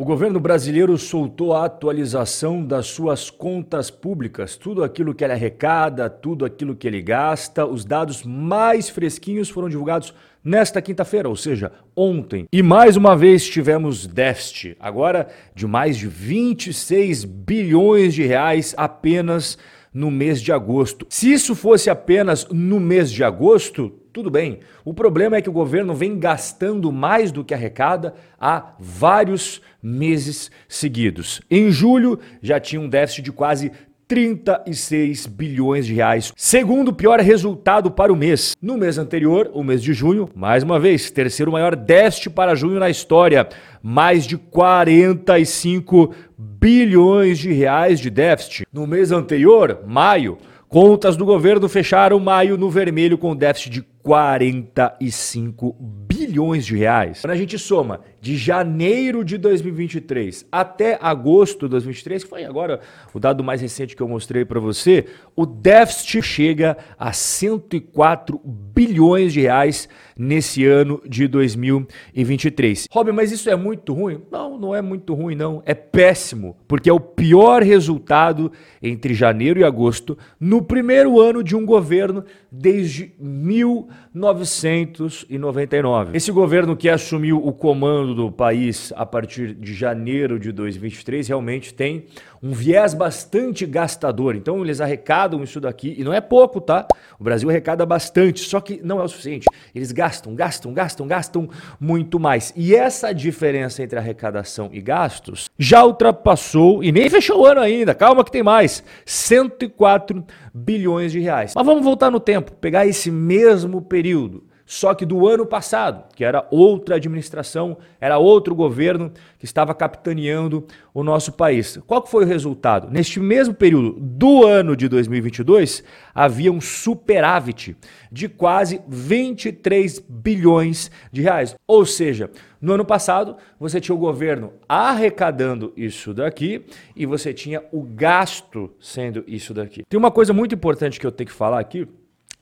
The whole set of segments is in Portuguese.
O governo brasileiro soltou a atualização das suas contas públicas, tudo aquilo que ele arrecada, tudo aquilo que ele gasta. Os dados mais fresquinhos foram divulgados nesta quinta-feira, ou seja, ontem. E mais uma vez tivemos déficit, agora de mais de 26 bilhões de reais apenas no mês de agosto. Se isso fosse apenas no mês de agosto, tudo bem. O problema é que o governo vem gastando mais do que arrecada há vários meses seguidos. Em julho já tinha um déficit de quase 36 bilhões de reais, segundo pior resultado para o mês. No mês anterior, o mês de junho, mais uma vez, terceiro maior déficit para junho na história, mais de 45 bilhões de reais de déficit. No mês anterior, maio, contas do governo fecharam maio no vermelho com déficit de 45 bilhões de reais. Quando a gente soma de janeiro de 2023 até agosto de 2023, que foi agora o dado mais recente que eu mostrei para você, o déficit chega a 104 bilhões de reais nesse ano de 2023. Robin, mas isso é muito ruim? Não, não é muito ruim não, é péssimo, porque é o pior resultado entre janeiro e agosto no primeiro ano de um governo desde 1999. Esse governo que assumiu o comando do país a partir de janeiro de 2023 realmente tem um viés bastante gastador. Então eles arrecadam isso daqui, e não é pouco, tá? O Brasil arrecada bastante, só que não é o suficiente. Eles gastam, gastam, gastam, gastam muito mais. E essa diferença entre arrecadação e gastos já ultrapassou, e nem fechou o ano ainda, calma que tem mais, 104 bilhões de reais. Mas vamos voltar no tempo, pegar esse mesmo período só que do ano passado, que era outra administração, era outro governo que estava capitaneando o nosso país. Qual foi o resultado? Neste mesmo período do ano de 2022, havia um superávit de quase 23 bilhões de reais. Ou seja, no ano passado, você tinha o governo arrecadando isso daqui e você tinha o gasto sendo isso daqui. Tem uma coisa muito importante que eu tenho que falar aqui,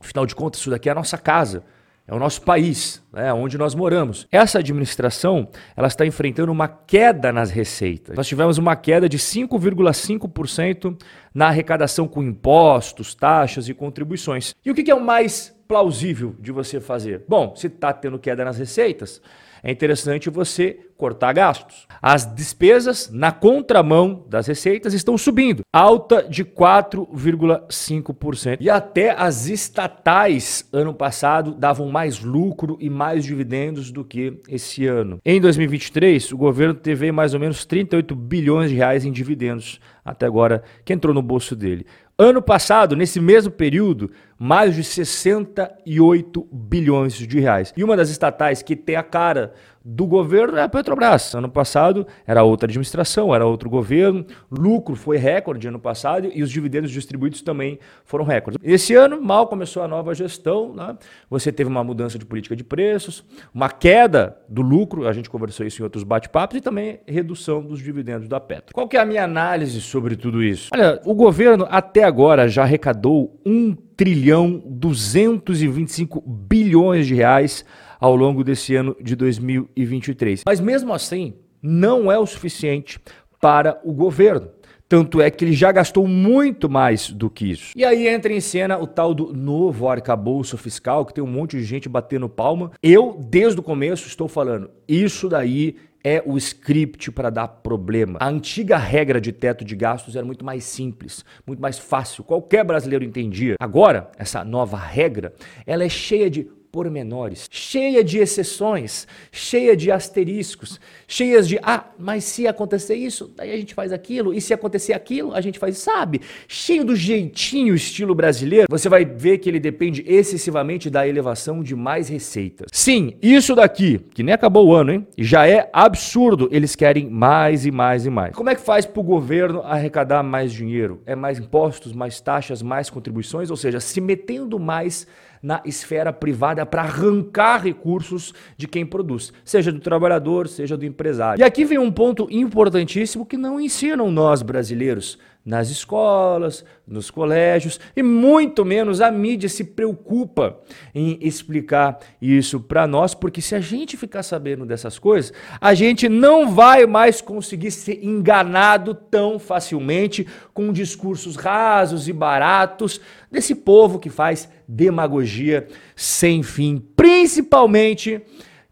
afinal de contas, isso daqui é a nossa casa é o nosso país, né, onde nós moramos. Essa administração ela está enfrentando uma queda nas receitas. Nós tivemos uma queda de 5,5% na arrecadação com impostos, taxas e contribuições. E o que é o mais plausível de você fazer? Bom, se está tendo queda nas receitas, é interessante você cortar gastos. As despesas na contramão das receitas estão subindo, alta de 4,5%. E até as estatais ano passado davam mais lucro e mais dividendos do que esse ano. Em 2023, o governo teve mais ou menos 38 bilhões de reais em dividendos até agora que entrou no bolso dele. Ano passado, nesse mesmo período, mais de 68 bilhões de reais. E uma das estatais que tem a cara do governo é a Petrobras. Ano passado era outra administração, era outro governo, lucro foi recorde ano passado e os dividendos distribuídos também foram recordes. Esse ano, mal começou a nova gestão, né? você teve uma mudança de política de preços, uma queda do lucro, a gente conversou isso em outros bate-papos, e também redução dos dividendos da Petro. Qual que é a minha análise sobre tudo isso? Olha, o governo até agora já arrecadou um trilhão 225 bilhões de reais ao longo desse ano de 2023. Mas mesmo assim, não é o suficiente para o governo. Tanto é que ele já gastou muito mais do que isso. E aí entra em cena o tal do novo arcabouço fiscal, que tem um monte de gente batendo palma. Eu, desde o começo, estou falando, isso daí é o script para dar problema. A antiga regra de teto de gastos era muito mais simples, muito mais fácil, qualquer brasileiro entendia. Agora, essa nova regra, ela é cheia de pormenores, cheia de exceções, cheia de asteriscos, cheias de ah, mas se acontecer isso, daí a gente faz aquilo, e se acontecer aquilo, a gente faz, sabe? Cheio do jeitinho estilo brasileiro, você vai ver que ele depende excessivamente da elevação de mais receitas. Sim, isso daqui, que nem acabou o ano, hein? Já é absurdo, eles querem mais e mais e mais. Como é que faz para o governo arrecadar mais dinheiro? É mais impostos, mais taxas, mais contribuições, ou seja, se metendo mais na esfera privada para arrancar recursos de quem produz, seja do trabalhador, seja do empresário. E aqui vem um ponto importantíssimo que não ensinam nós brasileiros nas escolas, nos colégios e muito menos a mídia se preocupa em explicar isso para nós, porque se a gente ficar sabendo dessas coisas, a gente não vai mais conseguir ser enganado tão facilmente com discursos rasos e baratos desse povo que faz demagogia sem fim, principalmente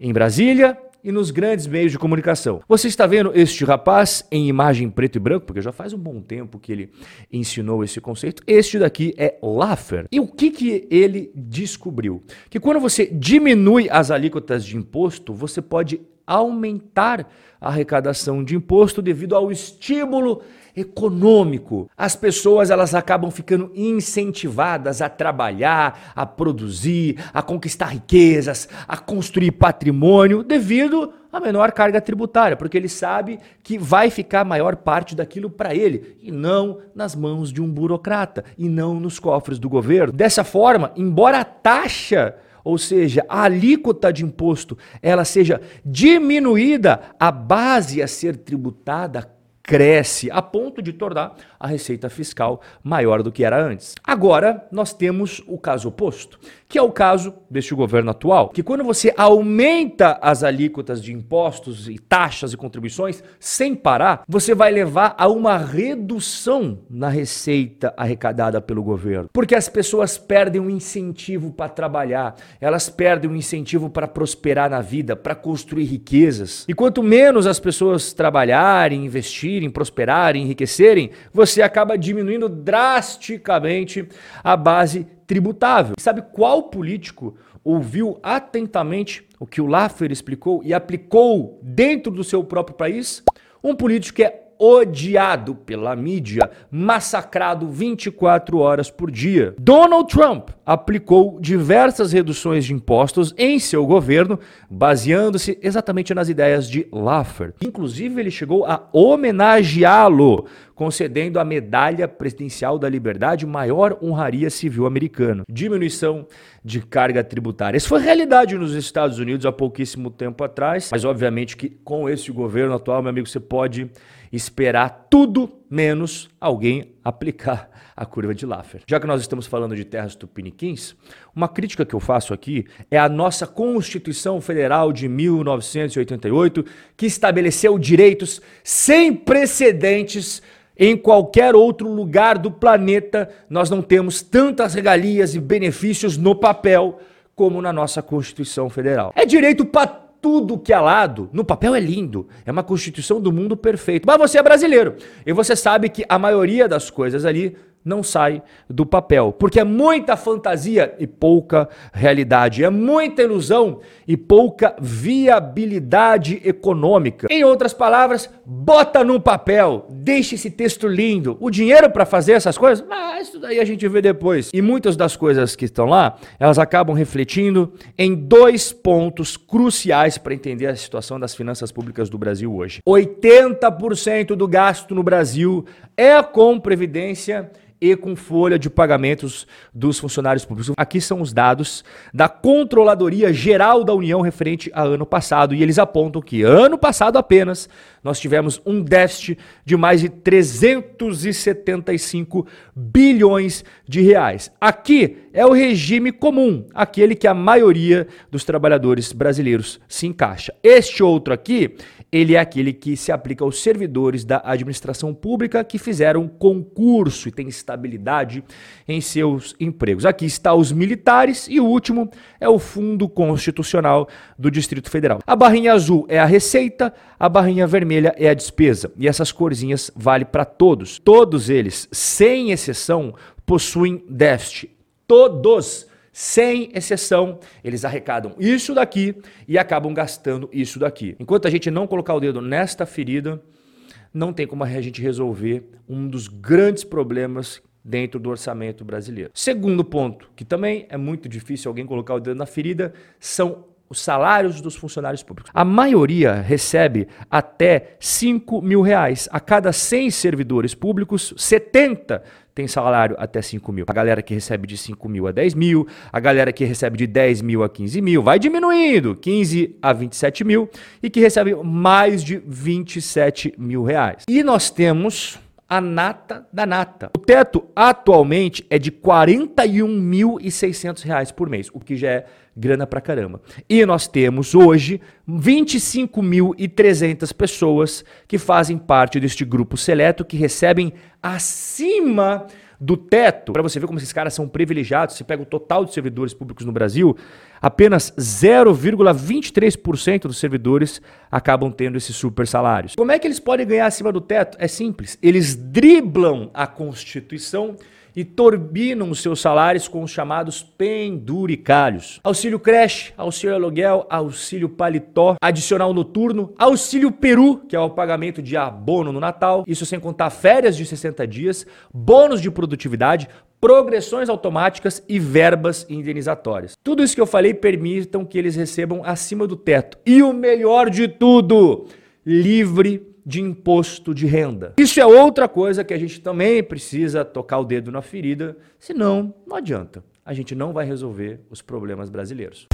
em Brasília e nos grandes meios de comunicação. Você está vendo este rapaz em imagem preto e branco, porque já faz um bom tempo que ele ensinou esse conceito. Este daqui é Laffer. E o que, que ele descobriu? Que quando você diminui as alíquotas de imposto, você pode aumentar a arrecadação de imposto devido ao estímulo econômico. As pessoas elas acabam ficando incentivadas a trabalhar, a produzir, a conquistar riquezas, a construir patrimônio devido à menor carga tributária, porque ele sabe que vai ficar a maior parte daquilo para ele e não nas mãos de um burocrata e não nos cofres do governo. Dessa forma, embora a taxa ou seja, a alíquota de imposto, ela seja diminuída, a base a ser tributada cresce a ponto de tornar a receita fiscal maior do que era antes. Agora, nós temos o caso oposto, que é o caso deste governo atual, que quando você aumenta as alíquotas de impostos e taxas e contribuições sem parar, você vai levar a uma redução na receita arrecadada pelo governo, porque as pessoas perdem o um incentivo para trabalhar, elas perdem o um incentivo para prosperar na vida, para construir riquezas. E quanto menos as pessoas trabalharem, investirem, prosperarem, enriquecerem, você você acaba diminuindo drasticamente a base tributável. sabe qual político ouviu atentamente o que o Laffer explicou e aplicou dentro do seu próprio país? Um político que é odiado pela mídia, massacrado 24 horas por dia. Donald Trump aplicou diversas reduções de impostos em seu governo, baseando-se exatamente nas ideias de Laffer. Inclusive, ele chegou a homenageá-lo, concedendo a Medalha Presidencial da Liberdade, maior honraria civil americana. Diminuição de carga tributária. Isso foi realidade nos Estados Unidos há pouquíssimo tempo atrás, mas obviamente que com esse governo atual, meu amigo, você pode esperar tudo menos alguém aplicar a curva de Laffer. Já que nós estamos falando de terras tupiniquins, uma crítica que eu faço aqui é a nossa Constituição Federal de 1988, que estabeleceu direitos sem precedentes em qualquer outro lugar do planeta, nós não temos tantas regalias e benefícios no papel como na nossa Constituição Federal. É direito para tudo que é lado. No papel é lindo, é uma constituição do mundo perfeito. Mas você é brasileiro e você sabe que a maioria das coisas ali não sai do papel, porque é muita fantasia e pouca realidade, é muita ilusão e pouca viabilidade econômica. Em outras palavras, bota no papel, deixa esse texto lindo. O dinheiro para fazer essas coisas, ah, isso daí a gente vê depois. E muitas das coisas que estão lá, elas acabam refletindo em dois pontos cruciais para entender a situação das finanças públicas do Brasil hoje. 80% do gasto no Brasil é com previdência e com folha de pagamentos dos funcionários públicos. Aqui são os dados da Controladoria Geral da União referente a ano passado e eles apontam que ano passado apenas nós tivemos um déficit de mais de 375 bilhões de reais. Aqui é o regime comum, aquele que a maioria dos trabalhadores brasileiros se encaixa. Este outro aqui ele é aquele que se aplica aos servidores da administração pública que fizeram concurso e têm estabilidade em seus empregos. Aqui está os militares e o último é o Fundo Constitucional do Distrito Federal. A barrinha azul é a receita, a barrinha vermelha é a despesa. E essas corzinhas valem para todos. Todos eles, sem exceção, possuem déficit. Todos sem exceção, eles arrecadam isso daqui e acabam gastando isso daqui. Enquanto a gente não colocar o dedo nesta ferida, não tem como a gente resolver um dos grandes problemas dentro do orçamento brasileiro. Segundo ponto, que também é muito difícil alguém colocar o dedo na ferida, são os salários dos funcionários públicos. A maioria recebe até 5 mil reais. A cada 100 servidores públicos, 70 tem salário até 5 mil. A galera que recebe de 5 mil a 10 mil, a galera que recebe de 10 mil a 15 mil, vai diminuindo, 15 a 27 mil, e que recebe mais de 27 mil reais. E nós temos a nata da nata. O teto atualmente é de R$ 41.600 por mês, o que já é grana pra caramba. E nós temos hoje 25.300 pessoas que fazem parte deste grupo seleto que recebem acima do teto. Para você ver como esses caras são privilegiados, você pega o total de servidores públicos no Brasil, apenas 0,23% dos servidores acabam tendo esses super salários. Como é que eles podem ganhar acima do teto? É simples, eles driblam a Constituição e turbinam os seus salários com os chamados penduricalhos. Auxílio creche, auxílio aluguel, auxílio paletó, adicional noturno, auxílio peru, que é o pagamento de abono no Natal, isso sem contar férias de 60 dias, bônus de produtividade, progressões automáticas e verbas indenizatórias. Tudo isso que eu falei permitam que eles recebam acima do teto. E o melhor de tudo, livre de imposto de renda. Isso é outra coisa que a gente também precisa tocar o dedo na ferida, senão não adianta. A gente não vai resolver os problemas brasileiros.